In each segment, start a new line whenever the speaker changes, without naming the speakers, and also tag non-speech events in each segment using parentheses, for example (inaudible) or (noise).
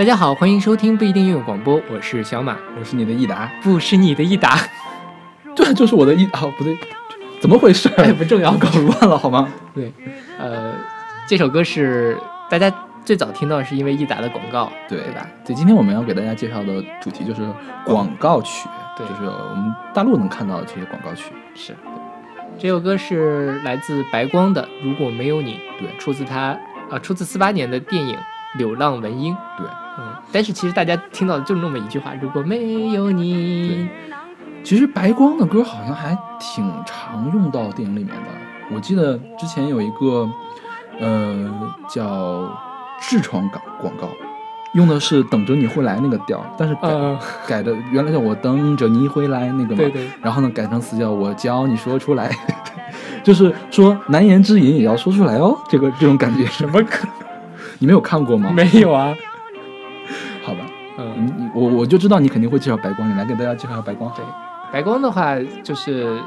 大家好，欢迎收听不一定拥有广播，我是小马，
我是你的益达，
不是你的益达，(laughs)
对，就是我的益啊，不对，怎么回事？(laughs)
哎，不重要，
搞乱了好吗？(laughs)
对，呃，这首歌是大家最早听到是因为益达的广告，
对
对吧？
对，今天我们要给大家介绍的主题就是广告曲，
对
就是我们大陆能看到的这些广告曲。
是，这首歌是来自白光的《如果没有你》，
对
出自他啊，出自四八年的电影《流浪文英》。
对，
嗯，但是其实大家听到的就那么一句话：如果没有你，
其实白光的歌好像还挺常用到电影里面的。我记得之前有一个，呃，叫痔疮广广告，用的是等着你会来那个调，但是改、
呃，(laughs)
改的原来叫我等着你回来那个嘛，
对对，
然后呢改成词叫我教你说出来，(laughs) 就是说难言之隐也要说出来哦，这个这种感觉，
什么歌？
你没有看过吗？
没有啊，嗯。
我我就知道你肯定会介绍白光，你来给大家介绍下白光。
对，白光的话就是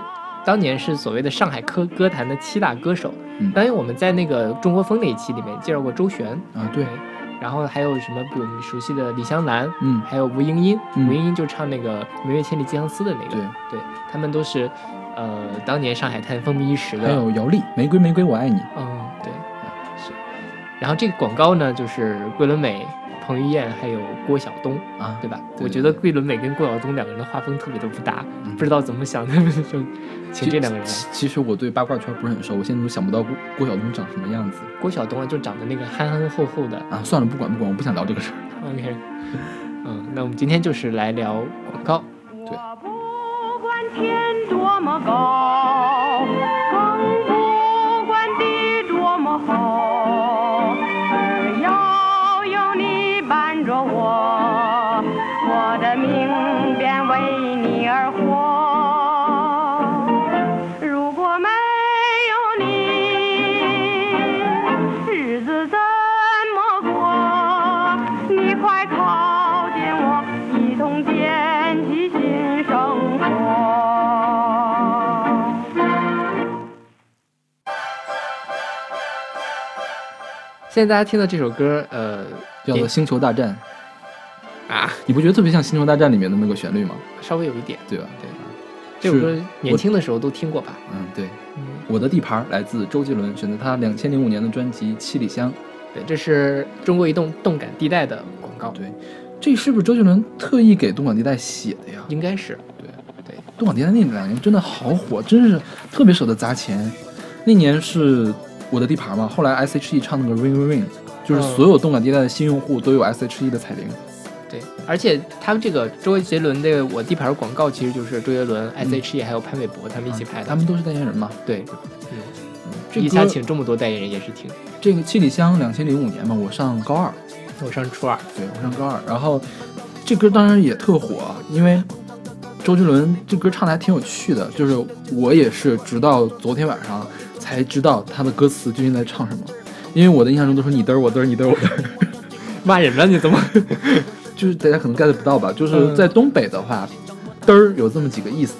当年是所谓的上海歌歌坛的七大歌手。
嗯
当然我们在那个中国风那一期里面介绍过周璇，
啊，对，
然后还有什么比我们熟悉的李香兰，
嗯，
还有吴英英，
嗯
吴英英就唱那个《明月千里寄相思》的那个，
对，
对，他们都是呃当年上海滩风靡一时的。
还有姚丽，玫瑰玫瑰我爱你，
嗯，对，是。然后这个广告呢，就是桂纶镁、彭于晏还有郭晓东，
啊，
对吧？
对
我觉得桂纶镁跟郭晓东两个人的画风特别的不搭，
嗯
不知道怎么想，他们就请这两个人来。
其其实我对八卦圈不是很熟，我现在都想不到郭郭晓东长什么样子
郭晓东啊，就长得那个憨憨厚厚的。
啊。算了，不管不管，我不想聊这个事儿。(laughs)
OK，(laughs) 嗯，那我们今天就是来聊广告。
不管天多么高，
现在大家听到这首歌，呃，
叫做《星球大战》，
啊，
你不觉得特别像《星球大战》里面的那个旋律吗？
稍微有一点。
对吧？
对，这首歌年轻的时候都听过吧？
嗯，对。
嗯，
我的地盘来自周杰伦，选择他两千零五年的专辑《七里香》。
对，这是中国移动动感地带的广告，
对，这是不是周杰伦特意给动感地带写的呀？
应该是
对
对，
动感地带那两年真的好火，真是特别舍得砸钱。那年是我的地盘嘛，后来 S.H.E 唱那个 Ring Ring Ring，就是
嗯
所有动感地带的新用户都有 S.H.E 的彩铃。
对，而且他们这个周杰伦的我地盘广告，其实就是周杰伦、S.H.E 还有潘玮柏他们一起拍的。
他们都是代言人嘛。
对，嗯，
这
一下
歌
请这么多代言人也是挺。
这个七里香两千零五年嘛，我上高二，
我上初二，
对我上高二，然后这歌当然也特火，因为周杰伦这歌唱的还挺有趣的，就是我也是直到昨天晚上才知道他的歌词究竟在唱什么，因为我的印象中都是你嘚儿我嘚儿你嘚儿我嘚儿，(laughs)
骂人了你怎么？(laughs)
就是大家可能 get 不到吧，就是
嗯。
在东北的话，嘚儿有这么几个意思，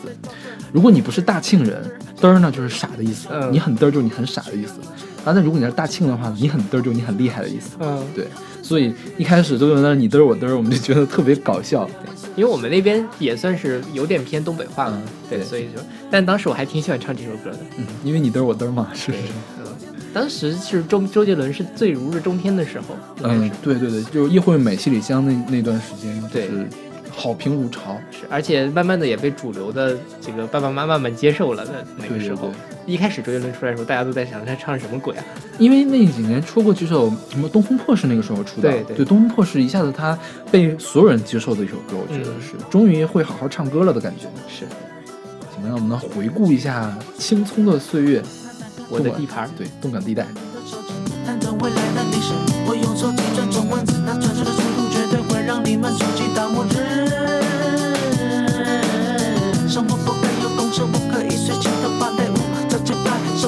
如果你不是大庆人，嘚儿呢就是傻的意思，
嗯。
你很嘚儿就是你很傻的意思，啊，那如果你是大庆的话，你很嘚儿就是你很厉害的意思。
嗯，
对，所以一开始周杰伦的你嘚儿我嘚儿，我们就觉得特别搞笑。
因为我们那边也算是有点偏东北话嘛，
嗯
对，
对
所以就，但当时我还挺喜欢唱这首歌的。
嗯，因为你嘚儿我嘚儿嘛，是不是？
嗯，当时是周周杰伦是最如日中天的时候，
嗯，对对对，就是叶惠美、七里香那那段时间，就
对
是好评如潮。
是，而且慢慢的也被主流的这个爸爸妈妈们接受了的那个时候。
对对对，
一开始周杰伦出来的时候，大家都在想他唱什么鬼啊？
因为那几年出过几首什么《东风破》是那个时候出的，
对对
东风破》是一下子他被所有人接受的一首歌，我觉得
嗯
是、终于会好好唱歌了的感觉。
是
怎么样我们能回顾一下青葱的岁月，
我的地盘。
对，动感地带。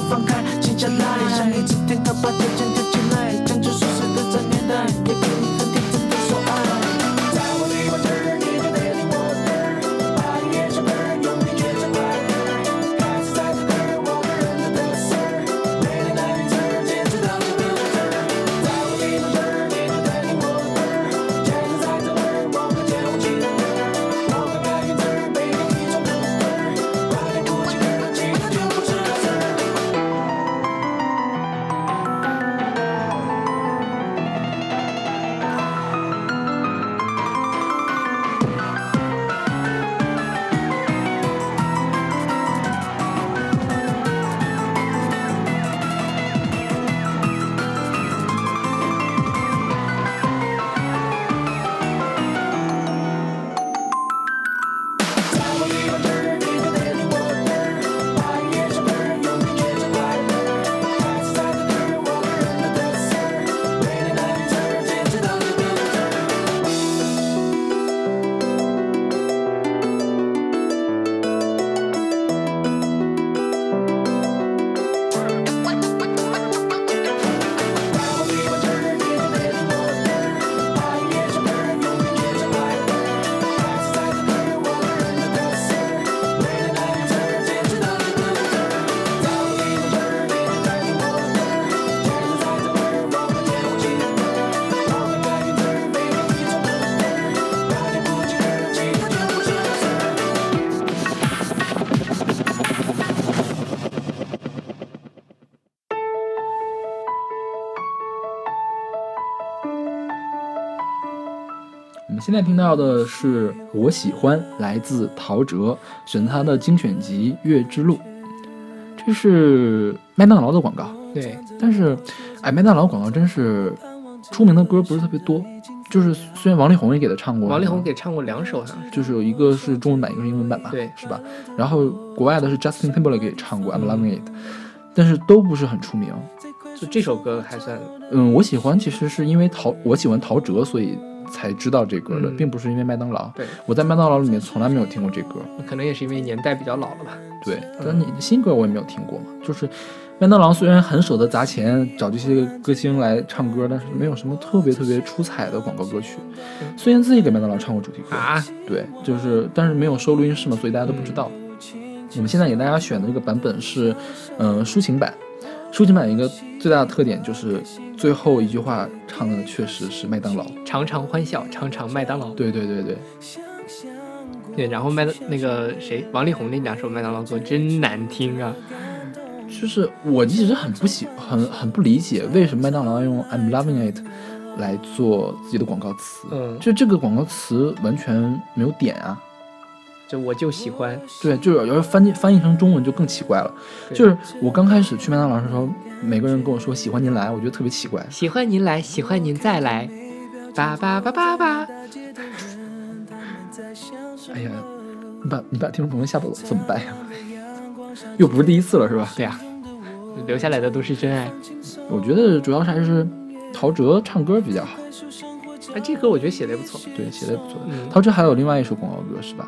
拍在听到的
是《我喜欢》，来自陶喆，选他的精选集《月之路》。这是麦当劳的广告，
对，
但是，哎，麦当劳广告真是出名的歌不是特别多。就是虽然王力宏也给他唱过，
王力宏给唱过两首，好像是。
就是有一个是中文版，一个是英文版吧，
对，
是吧？然后国外的是 Justin Timberlake 给唱过《I'm Loving It》，但是都不是很出名。
就这首歌还算，
嗯，我喜欢，其实是因为陶，我喜欢陶喆，所以才知道这歌的，
嗯
并不是因为麦当劳。
对，
我在麦当劳里面从来没有听过这歌。
可能也是因为年代比较老了吧。
对，但你新歌我也没有听过嘛。就是麦当劳虽然很舍得砸钱找这些歌星来唱歌，但是没有什么特别特别出彩的广告歌曲。虽然自己给麦当劳唱过主题歌，
啊，
对，就是但是没有收录音室嘛，所以大家都不知道。我们现在给大家选的这个版本是，嗯、抒情版。抒情版一个最大的特点就是最后一句话唱的确实是麦当劳。
常常欢笑，常常麦当劳。
对对对对，
对，然后麦当那个谁，王力宏那两首麦当劳歌真难听啊。
就是我一直很不喜很很不理解为什么麦当劳要用 I'm loving it 来做自己的广告词。
嗯
就这个广告词完全没有点啊。
就我就喜欢，
对，就是要是翻译翻译成中文就更奇怪了。就是我刚开始去麦当劳的时候，每个人跟我说喜欢您来，我觉得特别奇怪。
喜欢您来，喜欢您再来，叭叭叭叭叭。(laughs)
哎呀，你把你把听众朋友吓走了怎么办呀？又不是第一次了是吧？
对呀、留下来的都是真爱。
我觉得主要是还是陶喆唱歌比较好，
哎，这歌我觉得写的也不错。
对，写的也不错。
嗯，
陶喆还有另外一首广告歌是吧？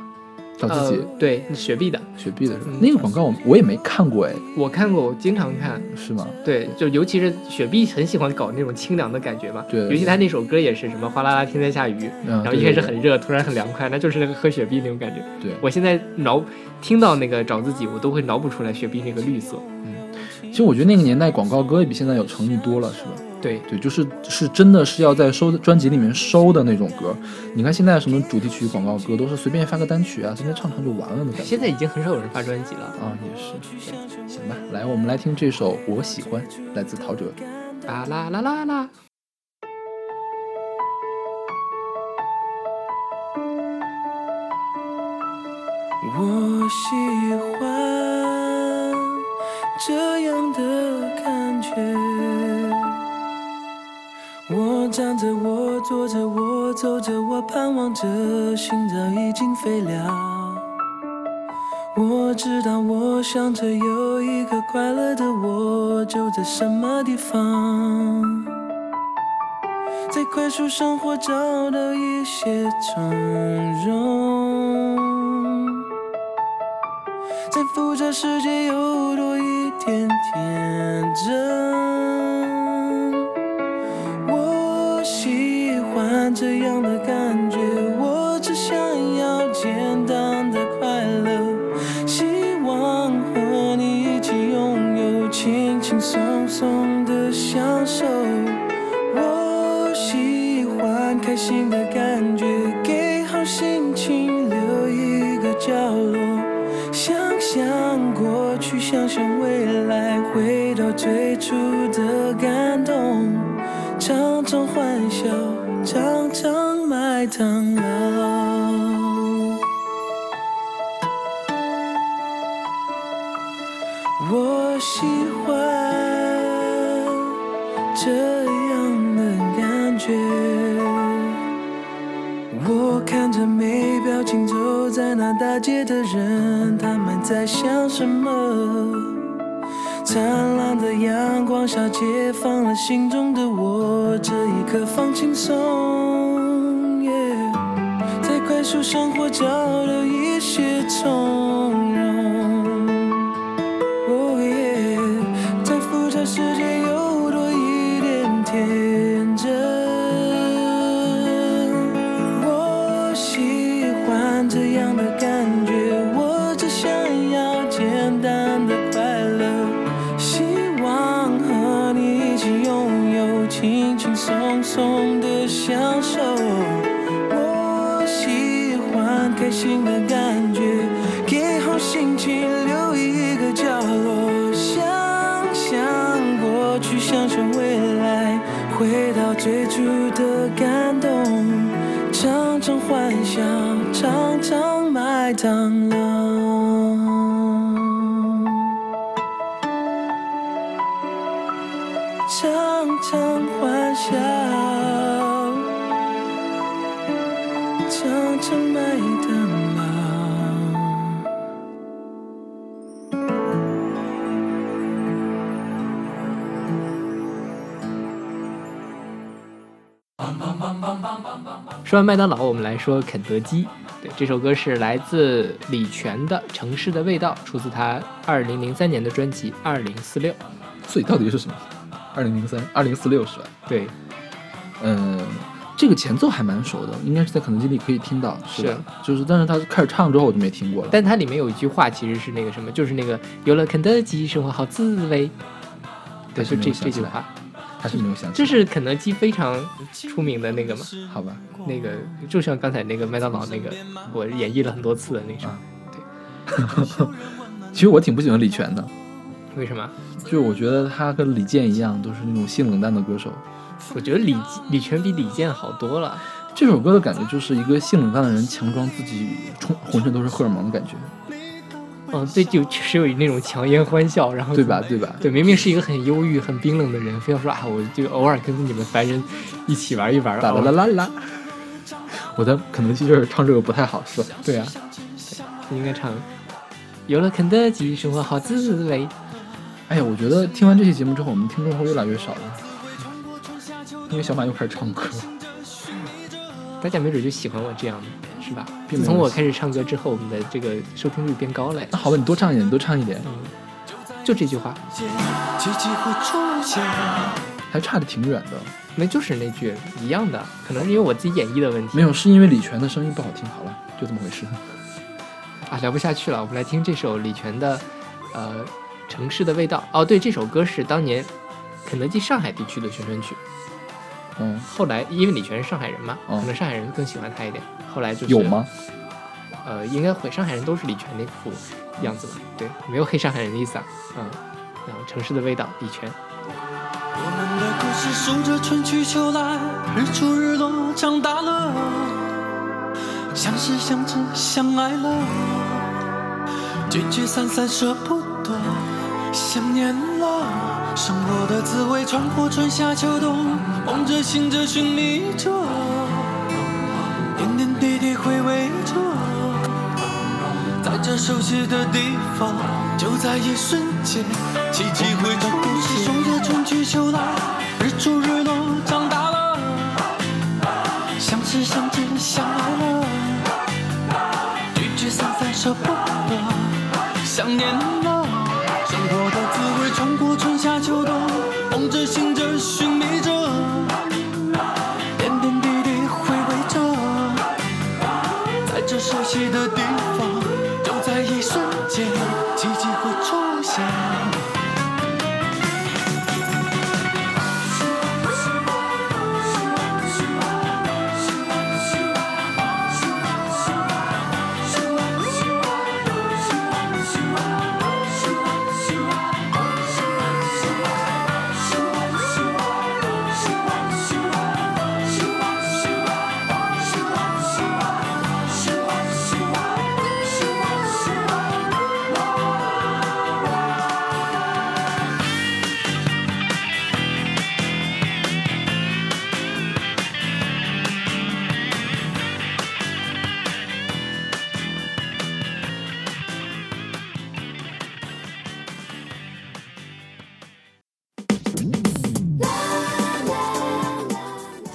找自己、
呃、对雪碧的，
雪碧的是吧？
嗯
那个广告我我也没看过哎，
我看过，我经常看。
是吗？
对，就尤其是雪碧很喜欢搞那种清凉的感觉嘛。
对
尤其他那首歌也是什么哗啦啦天在下雨，
嗯，
然后一开始很热，突然很凉快，那就是那个喝雪碧那种感觉。
对
我现在脑听到那个找自己，我都会脑补出来雪碧那个绿色。
嗯其实我觉得那个年代广告歌也比现在有诚意多了，是吧？
对，
对，就是是真的是要在收专辑里面收的那种歌。你看现在什么主题曲、广告歌都是随便发个单曲啊，随便唱唱就完了的感觉。
现在已经很少有人发专辑了。
啊，也是。行吧，来，我们来听这首《我喜欢》，来自陶喆。
啦啦啦啦啦。
我喜欢这样的感觉。我站着，我坐着，我走着，我盼望着，心早已经飞了。我知道，我想着有一个快乐的我，就在什么地方。在快速生活找到一些从容，在复杂世界又多一点天真。常麦当劳。我喜欢这样的感觉。我看着没表情走在那大街的人，他们在想什么？灿烂的阳光下，解放了心中的我，这一刻放轻松。受生活教了一些
痛埋葬了。常常幻想，常常埋葬了。
说完麦当劳，我们来说肯德基。对，这首歌是来自李泉的《城市的味道》，出自他二零零三年的专辑《二零四六》。
所以到底是什么？二零零三、二零四六是吧？
对，
嗯，这个前奏还蛮熟的，应该是在肯德基里可以听到，是吧？
是
就是，但是他开始唱之后我就没听过了。
但它里面有一句话，其实是那个什么，就是那个有了肯德基，生活好滋味。对，就这这句话，
还是没有想起
这。是肯德基非常出名的那个嘛，
好吧？
那个就像刚才那个麦当劳那个，我演绎了很多次的那首。
啊 (laughs) 其实我挺不喜欢李泉的，
为什么？
就我觉得他跟李健一样，都是那种性冷淡的歌手。
我觉得李李泉比李健好多了。
这首歌的感觉就是一个性冷淡的人强装自己充浑身都是荷尔蒙的感觉，
嗯，对，就确实有那种强颜欢笑，然后
对吧？对吧？
对，明明是一个很忧郁、很冰冷的人，非要说啊，我就偶尔跟你们凡人一起玩一玩。
啦啦啦啦啦！我的肯德基就是唱这个不太好，是吧？
对啊，对，你应该唱。有了肯德基，生活好滋味。
哎呀，我觉得听完这期节目之后，我们听众会越来越少了，因为小马又开始唱歌。
大家没准就喜欢我这样的，是吧？自从我开始唱歌之后，我们的这个收听率变高了。
那好吧，你多唱一点，你多唱一点，
嗯，就这句话。
还差的挺远的。
那就是那句一样的，可能是因为我自己演绎的问题。
没有，是因为李泉的声音不好听。好了，就这么回事。(laughs)
啊，聊不下去了，我们来听这首李泉的，呃，《城市的味道》。哦，对，这首歌是当年肯德基上海地区的宣传曲。
嗯，
后来因为李泉是上海人嘛，
嗯
可能上海人更喜欢他一点。后来就是
有吗？
呃，应该会，上海人都是李泉那副样子吧？对，没有黑上海人的意思啊。嗯，然后《城市的味道》，李泉。
我们的故事数着春去秋来，日出日落，长大了，相识相知相爱了，聚聚散散舍不得，想念了。生活的滋味穿过春夏秋冬，梦着醒着寻觅着，点点滴滴回味着。在这熟悉的地方，就在一瞬间，奇迹会出现。数着春去秋来，日出日落，长大了，相识相知相爱了，聚聚散散舍不得，想念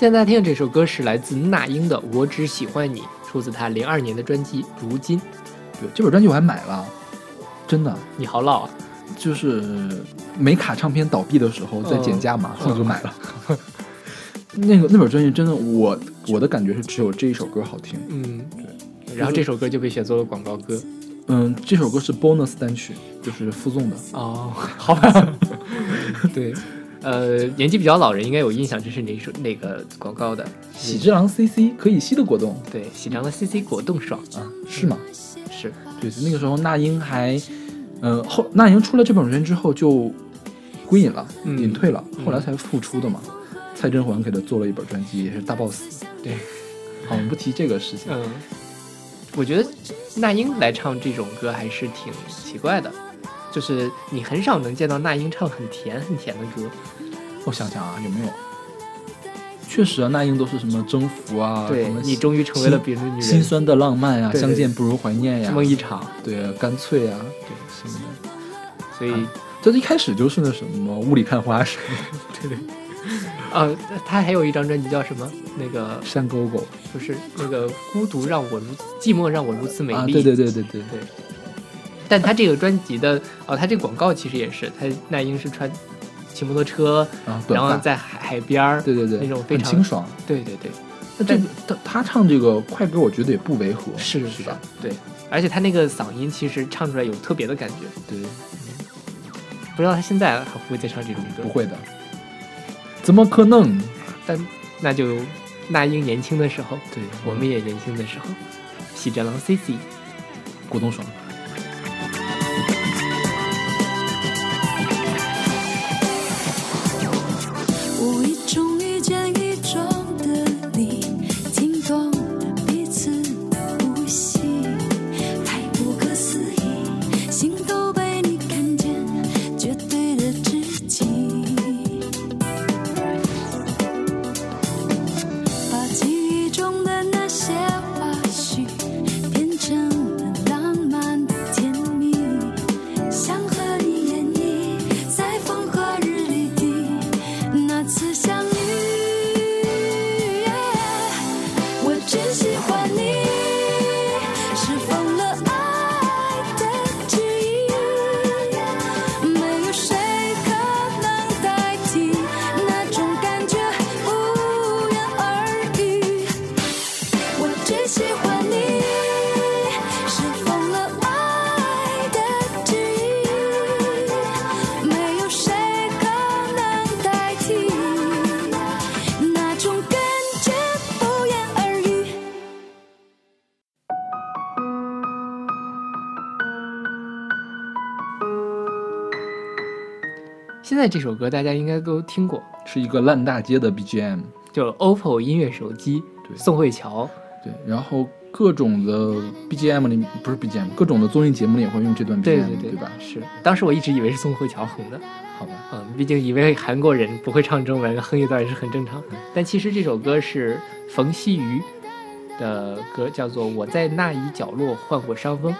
现
在听的这首歌是来自那英的《我只喜欢你》，出自她零二年的专辑《如今》。
对，这本专辑我还买了，真的，
你好老啊！
就是美卡唱片倒闭的时候在减价嘛，
嗯
我就买了。(laughs) 那个那本专辑真的，我我的感觉是只有这一首歌好听。
嗯，对。然后这首歌就被选作了广告歌。
嗯，这首歌是 bonus 单曲，就是附送的。
哦，好吧。(laughs) 对，呃，年纪比较老人应该有印象，这是哪首哪个广告的？
喜之郎 CC 可以吸的果冻
对，喜之郎的 CC 果冻爽
啊，是吗？
是，
对，那个时候那英还，呃，后那英出了这本专辑之后就归隐了，
嗯
隐退了，
嗯
后来才复出的嘛。蔡振环给他做了一本专辑，也是大 boss。
对，
好，我们不提这个事情。
嗯，我觉得那英来唱这种歌还是挺奇怪的，就是你很少能见到那英唱很甜很甜的歌。
我想想啊，有没有？确实啊，那英都是什么征服啊，
你终于成为了别人的女人，
心酸的浪漫呀、
对对
相见不如怀念呀，
梦一场。
对啊，干脆啊，对什么的。
所以，
这一开始就是那什么雾里看花什么 (laughs)
对对。啊，他还有一张专辑叫什么？那个
山沟沟
不是那个孤独让我如寂寞让我如此美丽。
啊，对对对对对
对。但他这个专辑的哦，他这个广告其实也是，他那英是穿骑摩托车，
啊，
然后在海海边儿，
对对对，
那种非常
清爽。
对对对，
那这个他他唱这个快歌，我觉得也不违和，
是
是吧？？
对，而且他那个嗓音其实唱出来有特别的感觉，
对，
不知道他现在还会不会再唱这种歌？
不会的，怎么可能？
但那就那英年轻的时候，
对
我们也年轻的时候，喜之郎 C C。
郭冬爽。
无在
这首歌大家应该都听过，
是一个烂大街的 BGM，
就 OPPO 音乐手机，
对。
宋慧乔，
对，然后各种的 BGM 里不是 BGM，各种的综艺节目里也会用这段 BGM，
对对
对吧？
是，当时我一直以为是宋慧乔红的，
好吧，
嗯，毕竟以为韩国人不会唱中文，哼一段也是很正常。但其实这首歌是冯曦妤的歌，叫做《我在那一角落患过伤风》。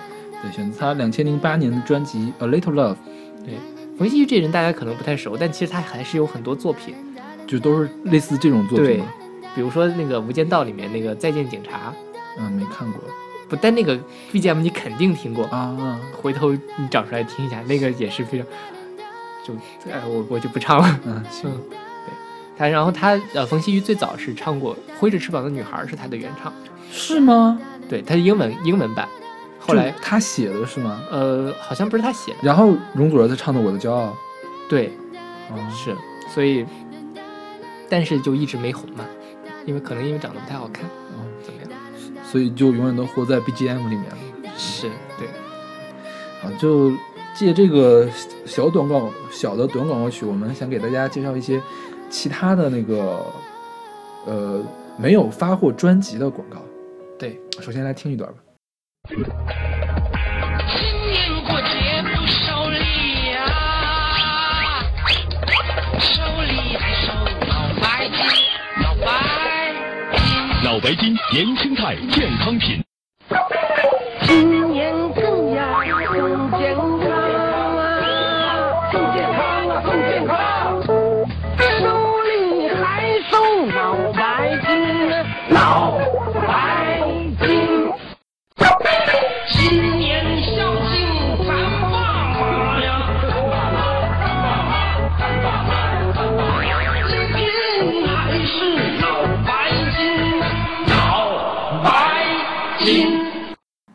对，选择他两千零八年的专辑《A Little Love》，
对，冯曦妤这人大家可能不太熟，但其实他还是有很多作品，
就都是类似这种作品
对。，比如说那个《无间道》里面那个《再见警察
嗯，没看过》，
不，但那个 BGM 你肯定听过，
啊。(laughs)
回头你找出来听一下，那个也是非常，就哎我我就不唱了。
嗯，(laughs) 行，
嗯，对，他然后他呃，冯曦妤最早是唱过《挥着翅膀的女孩》是他的原唱，
是吗？
对，他是英文英文版，后来
他写的是吗？
呃好像不是他写的，
然后容祖儿在唱的《我的骄傲》
对，
啊，
是，所以但是就一直没红嘛，因为可能因为长得不太好看，
嗯
怎么样？
所以就永远都活在 BGM 里面了。
是对，
啊，就借这个小短广小的短广告曲，我们想给大家介绍一些其他的那个呃没有发过专辑的广告。
对，
首先来听一段吧。
今年过节不收礼呀、收礼还收脑白金，脑白金。
脑白金年轻态健康品。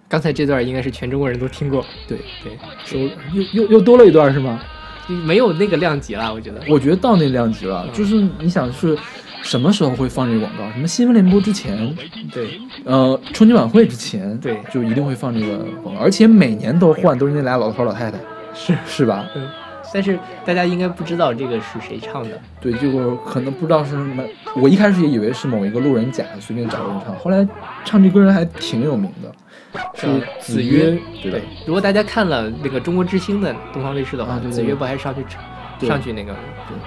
刚才这段应该是全中国人都听过，
对
对，
收又又又多了一段是吗？
没有那个量级了，我觉得。
我觉得到那量级了，
嗯
就是你想是什么时候会放这个广告？什么新闻联播之前，
对，
呃，春节晚会之前，
对
就一定会放这个广告，而且每年都换，都是那俩老头老太太，
是
是吧？
嗯，但是大家应该不知道这个是谁唱的。
对，结果可能不知道是什么，我一开始也以为是某一个路人甲随便找人唱，后来唱这歌人还挺有名的，是
呃
子
曰
曰，对。
如果大家看了那个中国之星的东方卫视的话，
啊对
子曰不还上去唱上去那个，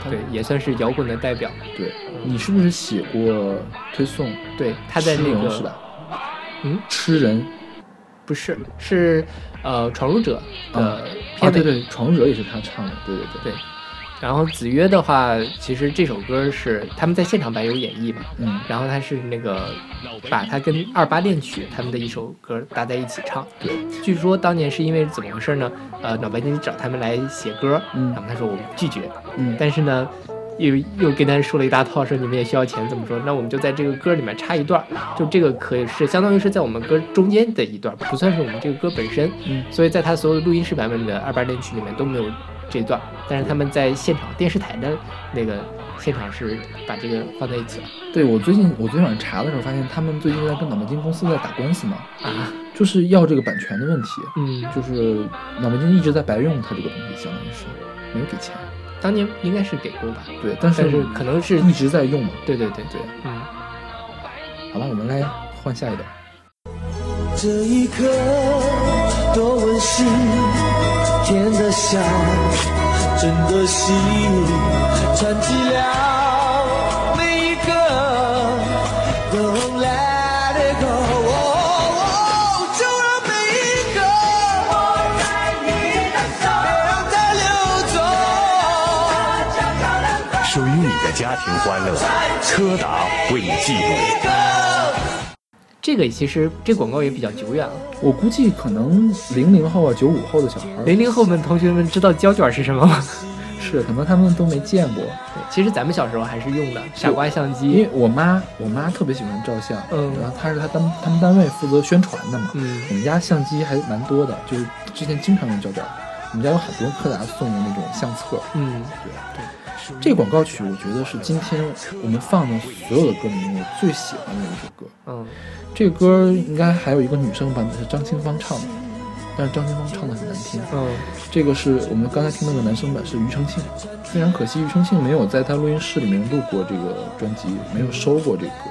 他
对，也算是摇滚的代表。
对，你是不是写过推送？
对，他在那个
是吧？
嗯，
吃人。
不是，是呃闯入者的
啊，
片尾。
对对，闯入者也是他唱的，对对对，
对然后子曰的话，其实这首歌是他们在现场版有演绎嘛，
嗯，
然后他是那个把他跟二八恋曲他们的一首歌搭在一起唱。
对，
据说当年是因为怎么回事呢？呃，脑白金找他们来写歌，
嗯
然后他说我们拒绝，
嗯，
但是呢。又又跟他说了一大套，说你们也需要钱，怎么说？那我们就在这个歌里面插一段，就这个可以是相当于是在我们歌中间的一段，不算是我们这个歌本身。
嗯
所以在他所有的录音室版本的二八恋曲里面都没有这段，但是他们在现场电视台的那个现场是把这个放在一起了。
对我最近我昨天晚上查的时候发现，他们最近在跟脑白金公司在打官司嘛，
啊，
就是要这个版权的问题，
嗯，
就是脑白金一直在白用他这个东西，相当于是没有给钱，
当年应该是给过吧，
对，但是
但是可能是
一直在用嘛，
对对对。对，嗯，
好了，我们来换下一段。
这一刻多温馨，甜的像真的心，传递了每一个都 let it go，就让每一个我在你的手，别让它流走。
属于你的家庭欢乐，柯达为你记录。
这个其实这广告也比较久远了，
我估计可能零零后啊、九五后的小孩儿
零零后们同学们知道胶卷是什么吗？(laughs)
是，可能他们都没见过。
对，其实咱们小时候还是用的傻瓜相机。
因为，我妈，我妈特别喜欢照相，
嗯。
然后她是她单他们单位负责宣传的嘛，
嗯。
我们家相机还蛮多的，就是之前经常用胶卷，我们家有很多柯达送的那种相册。
嗯，
这个广告曲，我觉得是今天我们放的所有的歌里面我最喜欢的一首歌。
嗯，
这个歌应该还有一个女生版本是张清芳唱的，但是张清芳唱的很难听。
嗯，
这个是我们刚才听到的男生版是庾澄庆，非常可惜庾澄庆没有在他录音室里面录过这个专辑，没有收过这个歌，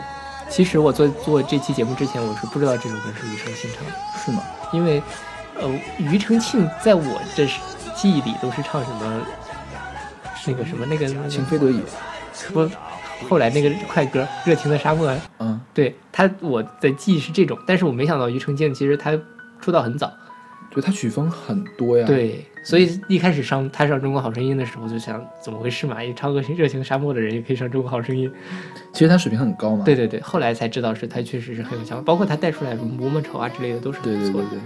其实我做做这期节目之前，我是不知道这首歌是庾澄庆唱的。
是吗？
因为，呃，庾澄庆在我这是记忆里都是唱什么，那个什么那个那个
情非得已，
不，后来那个快歌《热情的沙漠》，
嗯，
对他我的记忆是这种，但是我没想到庾澄庆其实他出道很早，
对他曲风很多呀。，
对，所以一开始上他上中国好声音的时候，就想怎么回事嘛？一唱个热情沙漠的人也可以上中国好声音，
其实他水平很高嘛。
对对对，后来才知道是他确实是很有想法，包括他带出来什么磨磨丑啊之类的都是
对对。对。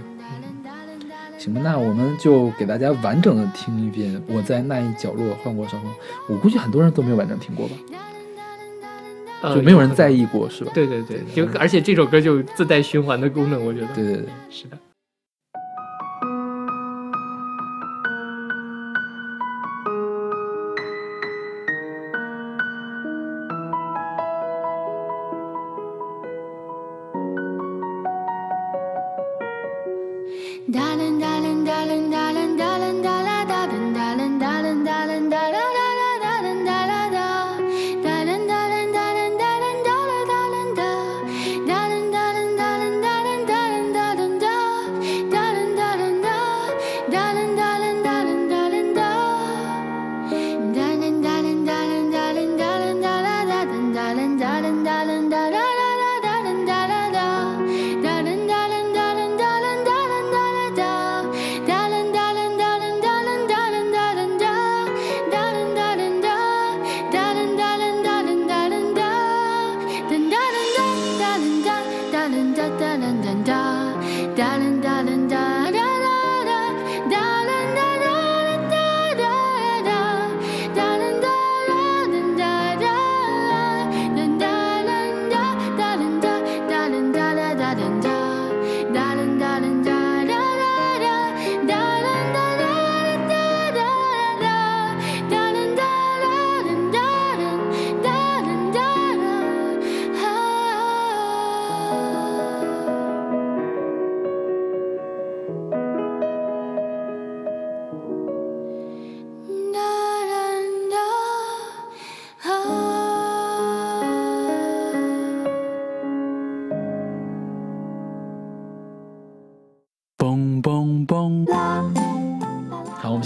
行吧，那我们就给大家完整的听一遍《我在那一角落换过伤风》，我估计很多人都没有完整听过吧，
呃
就没有人在意过，是吧？
对对对，就而且这首歌就自带循环的功能，我觉得。
对对对。
是的。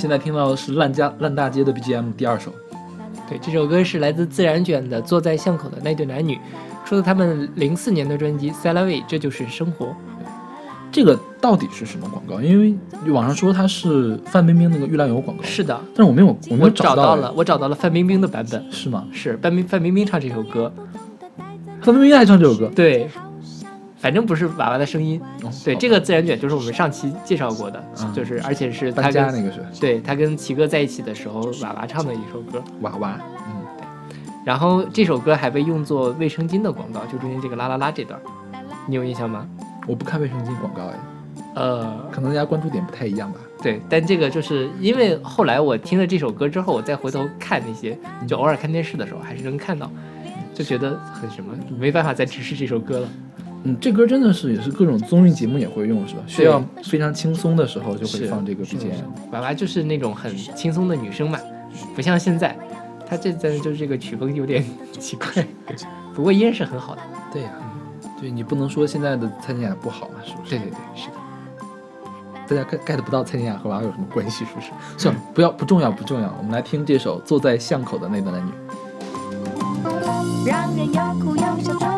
现在听到的是烂家烂大街的 BGM 第二首。
对，这首歌是来自自然卷的《坐在巷口的那对男女》，出自他们零四年的专辑《塞拉维》，这就是生活。
这个到底是什么广告？因为网上说它是范冰冰那个玉兰油广告，
是的，
但是我没有，我没有
我找
到
了，，我找到了范冰冰的版本，
是吗？
是范冰范冰冰唱这首歌，
范冰冰还唱这首歌，
对，反正不是娃娃的声音。
哦
对，这个自然卷就是我们上期介绍过的，
嗯
就是而且是他跟
那个是
对他跟齐哥在一起的时候，娃娃唱的一首歌。
娃娃，嗯，
然后这首歌还被用作卫生巾的广告，就中间这个啦啦啦这段，你有印象吗？
我不看卫生巾广告哎，
呃，
可能大家关注点不太一样吧。
对，但这个就是因为后来我听了这首歌之后，我再回头看那些，就偶尔看电视的时候还是能看到，就觉得很什么，没办法再直视这首歌了。
嗯，这歌真的是也是各种综艺节目也会用是吧？需要非常轻松的时候就会放这个 BGM。
娃娃就是那种很轻松的女生嘛，不像现在，她这在就是这个曲风有点奇怪，不过依然是很好的。
对呀、对你不能说现在的蔡健雅不好嘛，是不是？
对对对，是的。
大家 get get 不到蔡健雅和娃娃有什么关系，是不是？(laughs) 算了，不要不重要不重要，我们来听这首《坐在巷口的那对男女》。
让人又哭又笑，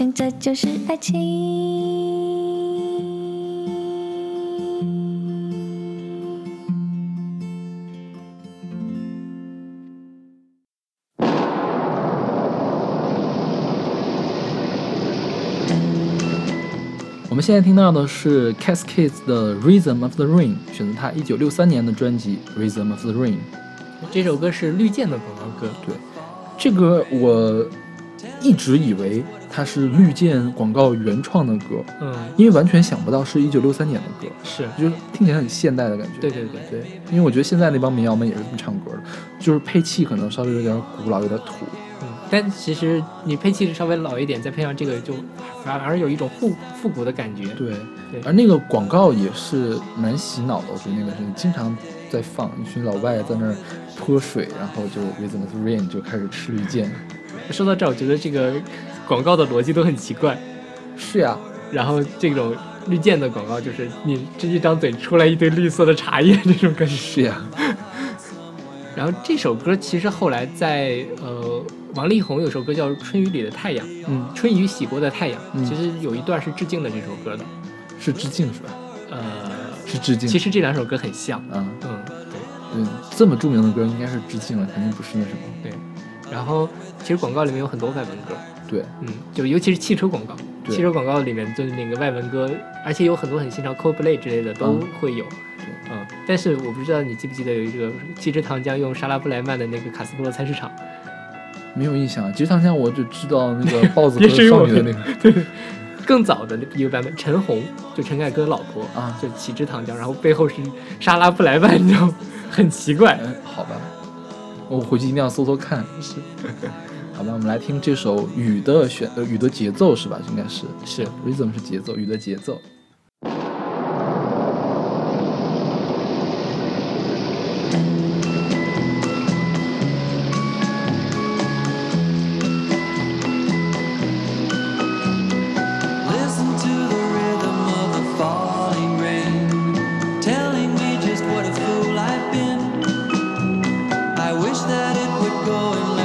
我想这就是爱情。
我们现在听到的是 Cascades 的《Rhythm of the Rain》，选择他一九六三年的专辑《Rhythm of the Rain》。
这首歌是绿箭的广告歌，
对，这个我一直以为它是绿箭广告原创的歌，
嗯，
因为完全想不到是一九六三年的歌，
是
就是听起来很现代的感觉。
对对对
对，因为我觉得现在那帮民谣们也是这么唱歌的，就是配器可能稍微有点古老，有点土。
嗯，但其实你配器稍微老一点，再配上这个，就反而有一种复复古的感觉。
对，
对
而那个广告也是蛮洗脑的，我觉得那个是经常在放，一群老外在那儿泼水，然后就 Rhythm of the Rain 就开始吃绿箭。
说到这儿，我觉得这个广告的逻辑都很奇怪。
是呀，
然后这种绿箭的广告，就是你这一张嘴出来一堆绿色的茶叶这种感觉。
是呀，(laughs)
然后这首歌其实后来在呃，王力宏有首歌叫《春雨里的太阳》，
嗯，
春雨洗过的太阳，
嗯
其实有一段是致敬的这首歌的。
是致敬是吧？
呃，
是致敬。
其实这两首歌很像。
啊，
嗯，对
嗯，这么著名的歌应该是致敬了，肯定不是那什么。
对。然后其实广告里面有很多外文歌，
对，
嗯，就尤其是汽车广告，
对
汽车广告里面就是那个外文歌，而且有很多很新潮 Coldplay 之类的都
嗯
会有。
对
嗯，但是我不知道你记不记得有一个七支糖浆用莎拉布莱曼的那个卡斯特罗菜市场，
没有印象。其实糖浆我就知道那个 (laughs) 豹子和少女的那个。
对更早的一个版本，陈红就陈凯歌老婆
啊
就七支糖浆，然后背后是莎拉布莱曼，你知道？很奇怪。
嗯，好吧，我回去一定要搜搜看。
是
好吧，我们来听这首雨的选呃雨的节奏是吧？应该是
是
，rhythm 是节奏，雨的节奏。
Listen to the rhythm of the falling rain, telling me just what a fool I've been. I wish that it would go and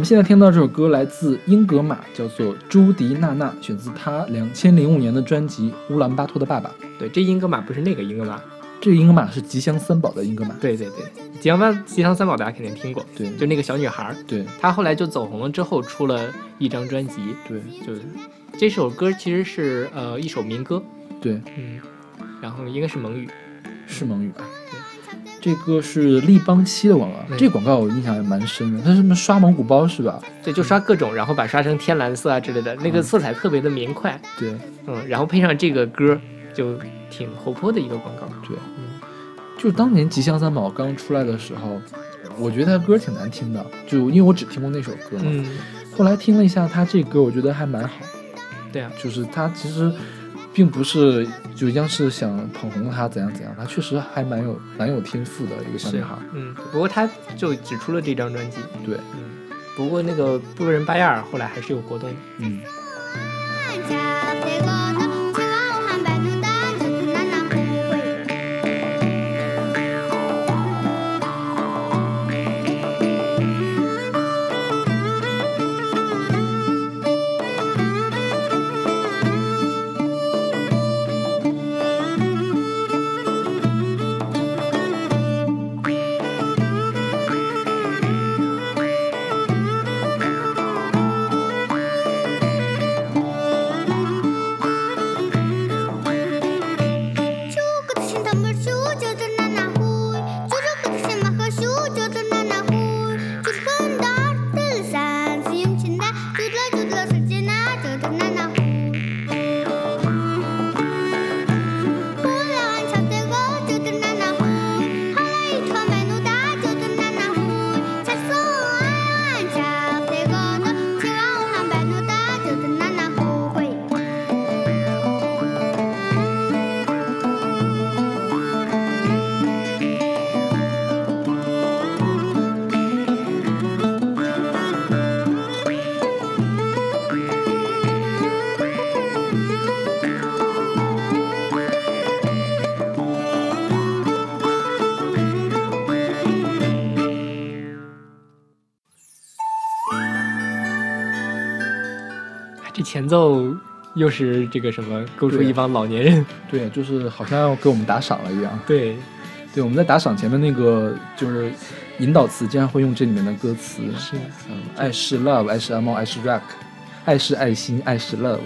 们现在听到这首歌来自英格玛，叫做朱迪娜娜，选自她两千零五年的专辑《乌兰巴托的爸爸》。
对，这英格玛不是那个英格玛。
这个英格玛是吉祥三宝的英格玛。
对对对，吉祥三吉祥三宝大家肯定听过，
对
就那个小女孩儿，
对
她后来就走红了之后出了一张专辑，
对
就是这首歌其实是呃一首民歌，
对，
嗯，然后应该是蒙语，
是蒙语吧？这个是立邦漆的广告，这个广告我印象还蛮深的。它是什么刷蒙古包是吧？
对，就刷各种，然后把刷成天蓝色啊之类的，那个色彩特别的明快，
对
嗯，然后配上这个歌，就挺活泼的一个广告，
对，
嗯，
就是当年吉祥三宝刚出来的时候，我觉得他歌挺难听的，就因为我只听过那首歌嘛。
嗯，
后来听了一下他这歌，我觉得还蛮好。
对啊，
就是他其实并不是就央视想捧红他怎样怎样，他确实还蛮有蛮有天赋的一个小女孩。，
嗯，不过她就只出了这张专辑，
对，
嗯，不过那个部落人巴亚尔后来还是有活动的。
嗯。
奏又是这个什么，勾出一帮老年人。
对，就是好像要给我们打赏了一样。
对，
对，我们在打赏前面那个就是引导词，经常会用这里面的歌词。
是
嗯，爱是 love，爱是 amo，爱是 rock，爱是爱心，爱是 love，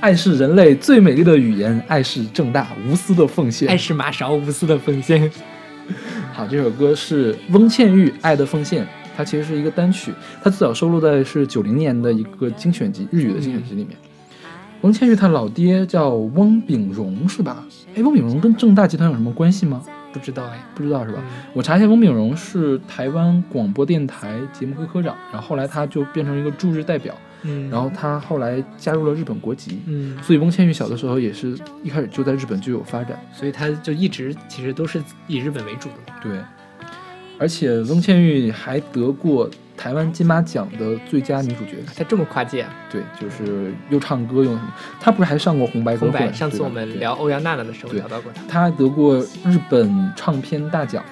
爱是人类最美丽的语言，爱是正大无私的奉献。
爱是马勺无私的奉献。(laughs)
好，这首歌是翁倩玉《爱的奉献》，它其实是一个单曲，它最早收录在是九零年的一个精选集，日语的精选集里面。翁倩玉他老爹叫翁炳荣是吧？哎，翁炳荣跟正大集团有什么关系吗？
不知道哎，
不知道是吧？
嗯
我查一下，翁炳荣是台湾广播电台节目科科长，然后后来他就变成一个驻日代表，
嗯，
然后他后来加入了日本国籍，
嗯，
所以翁倩玉小的时候也是一开始就在日本就有发展。
所以他就一直其实都是以日本为主的。
对，而且翁倩玉还得过台湾金马奖的最佳女主角。
她这么跨界啊，
对，就是又唱歌又什么，她不是还上过红白歌会？
红白。上次我们聊欧阳娜娜的时候
对
聊到过
她。她得过日本唱片大奖，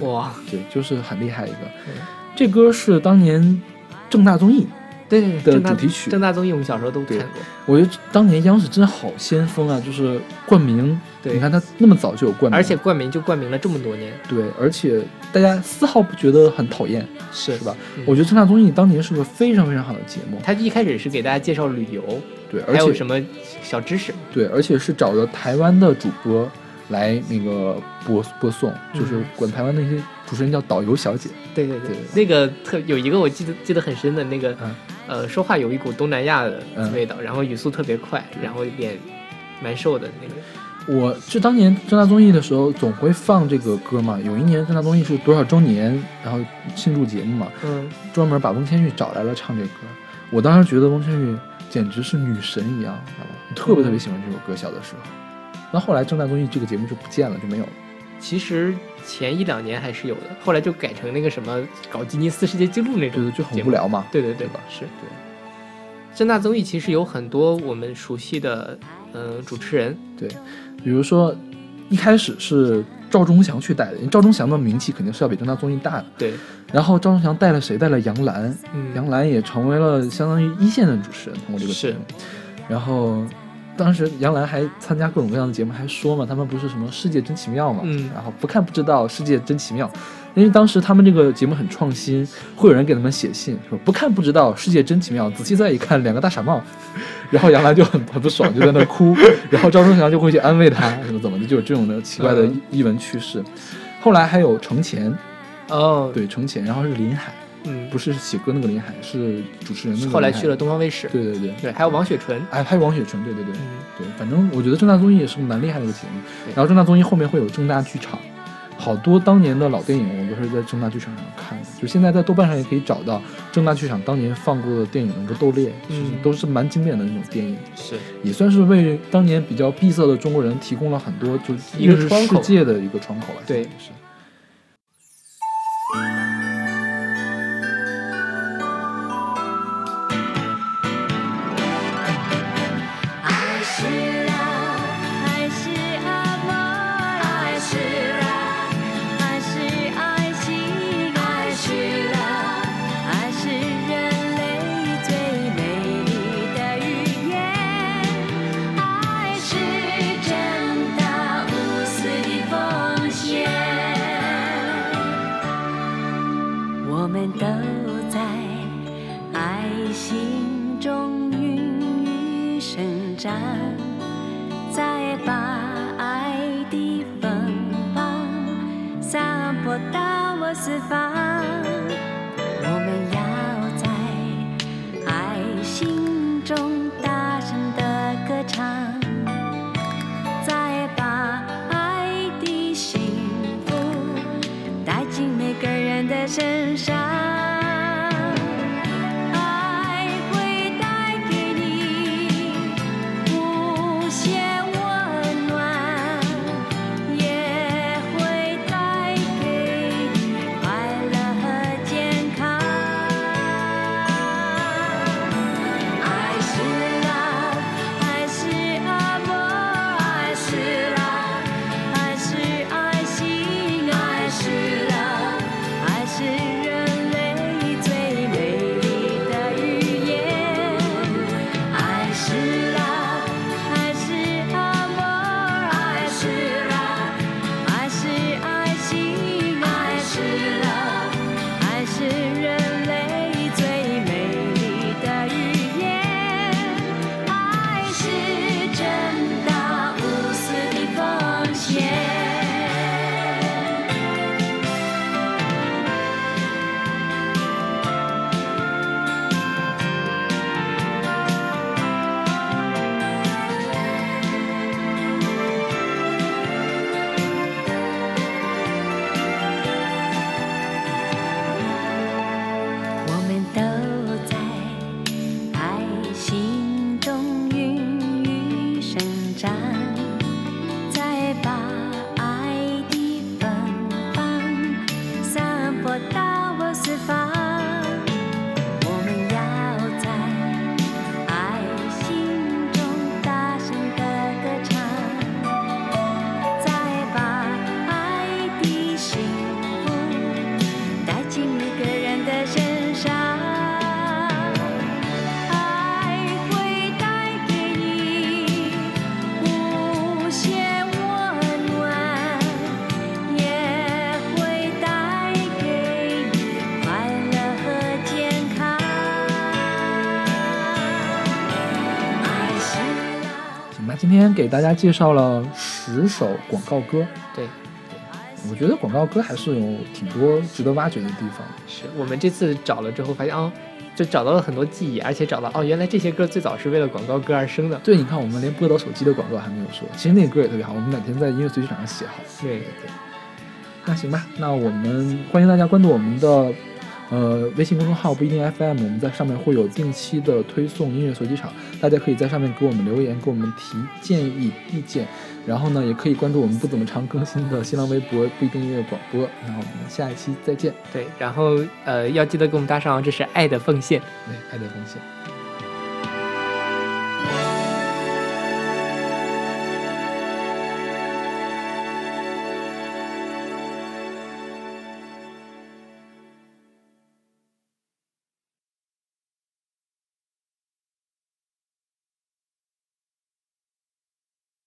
哇，
对，就是很厉害一个
嗯。
这歌是当年正大综艺，
对对对，
的主题曲
正大综艺我们小时候都看过。
我觉得当年央视真的好先锋啊，就是冠名。
对。
你看他那么早就有冠名，
而且冠名就冠名了这么多年，
对，而且大家丝毫不觉得很讨厌，
是
是吧？
嗯。
我觉得正大综艺当年是个非常非常好的节目，
他一开始是给大家介绍旅游，
对，而且
还有什么小知识，
对，而且是找的台湾的主播来那个播播送，就是
嗯。
管台湾那些主持人叫导游小姐，
对对对。
对，
那个特有一个我记得记得很深的那个，
嗯
呃，说话有一股东南亚的
嗯
味道，然后语速特别快，然后脸蛮瘦的那个，
我是当年正大综艺的时候，总会放这个歌嘛。有一年正大综艺是多少周年，然后庆祝节目嘛，
嗯，
专门把翁千玉找来了唱这歌。我当时觉得翁千玉简直是女神一样，知道吧？特别特别喜欢这首歌，小的时候。那后来正大综艺这个节目就不见了，就没有了。
其实前一两年还是有的，后来就改成那个什么搞吉尼斯世界纪录那种，
对对，就很无。聊嘛。
对对对
对吧
是对。正大综艺其实有很多我们熟悉的，嗯、主持人，
对，比如说一开始是赵忠祥去带的，因为赵忠祥的名气肯定是要比正大综艺大的。
对，
然后赵忠祥带了谁？带了杨澜，
嗯，
杨澜也成为了相当于一线的主持人，通过这个节目。然后当时杨澜还参加各种各样的节目，还说嘛，他们不是什么世界真奇妙嘛，
嗯。
然后不看不知道世界真奇妙。因为当时他们这个节目很创新，会有人给他们写信说不看不知道世界真奇妙，仔细再一看两个大傻帽，(laughs) 然后杨澜就很很不爽，就在那哭，(laughs) 然后赵忠祥就会去安慰他，怎么怎么的，就有这种的奇怪的
嗯。
译文趣事。后来还有程前，
哦，，
对程前，然后是林海，
嗯，
不是写歌那个林海，是主持人那个。
后来去了东方卫视，
对对对，
对，还有王雪纯，
哎，还有王雪纯，对对对、
嗯，
对，反正我觉得正大综艺也是蛮厉害的一个节目。然后正大综艺后面会有正大剧场，好多当年的老电影我都是在正大剧场上看的，就现在在豆瓣上也可以找到正大剧场当年放过的电影的斗列，就是
嗯。
都是蛮经典的那种电影，
是。
也算是为当年比较闭塞的中国人提供了很多就是
一个
世界的一个窗口吧。
对。
是。
给
大家介绍了十首广告歌，
对，
我觉得广告歌还是有挺多值得挖掘的地方。
是我们这次找了之后发现，啊，就找到了很多记忆，而且找到哦，原来这些歌最早是为了广告歌而生的。
对，你看我们连波导手机的广告还没有说，其实那个歌也特别好，我们哪天在音乐随机场上写好。
对对
那行吧，那我们欢迎大家关注我们的呃微信公众号不一定 FM，我们在上面会有定期的推送音乐随机场，大家可以在上面给我们留言，给我们提建议意见，然后呢，也可以关注我们不怎么常更新的新浪微博不一定音乐广播。那我们下一期再见，
对，然后呃，要记得给我们搭上，这是爱的奉献。
对，爱的奉献。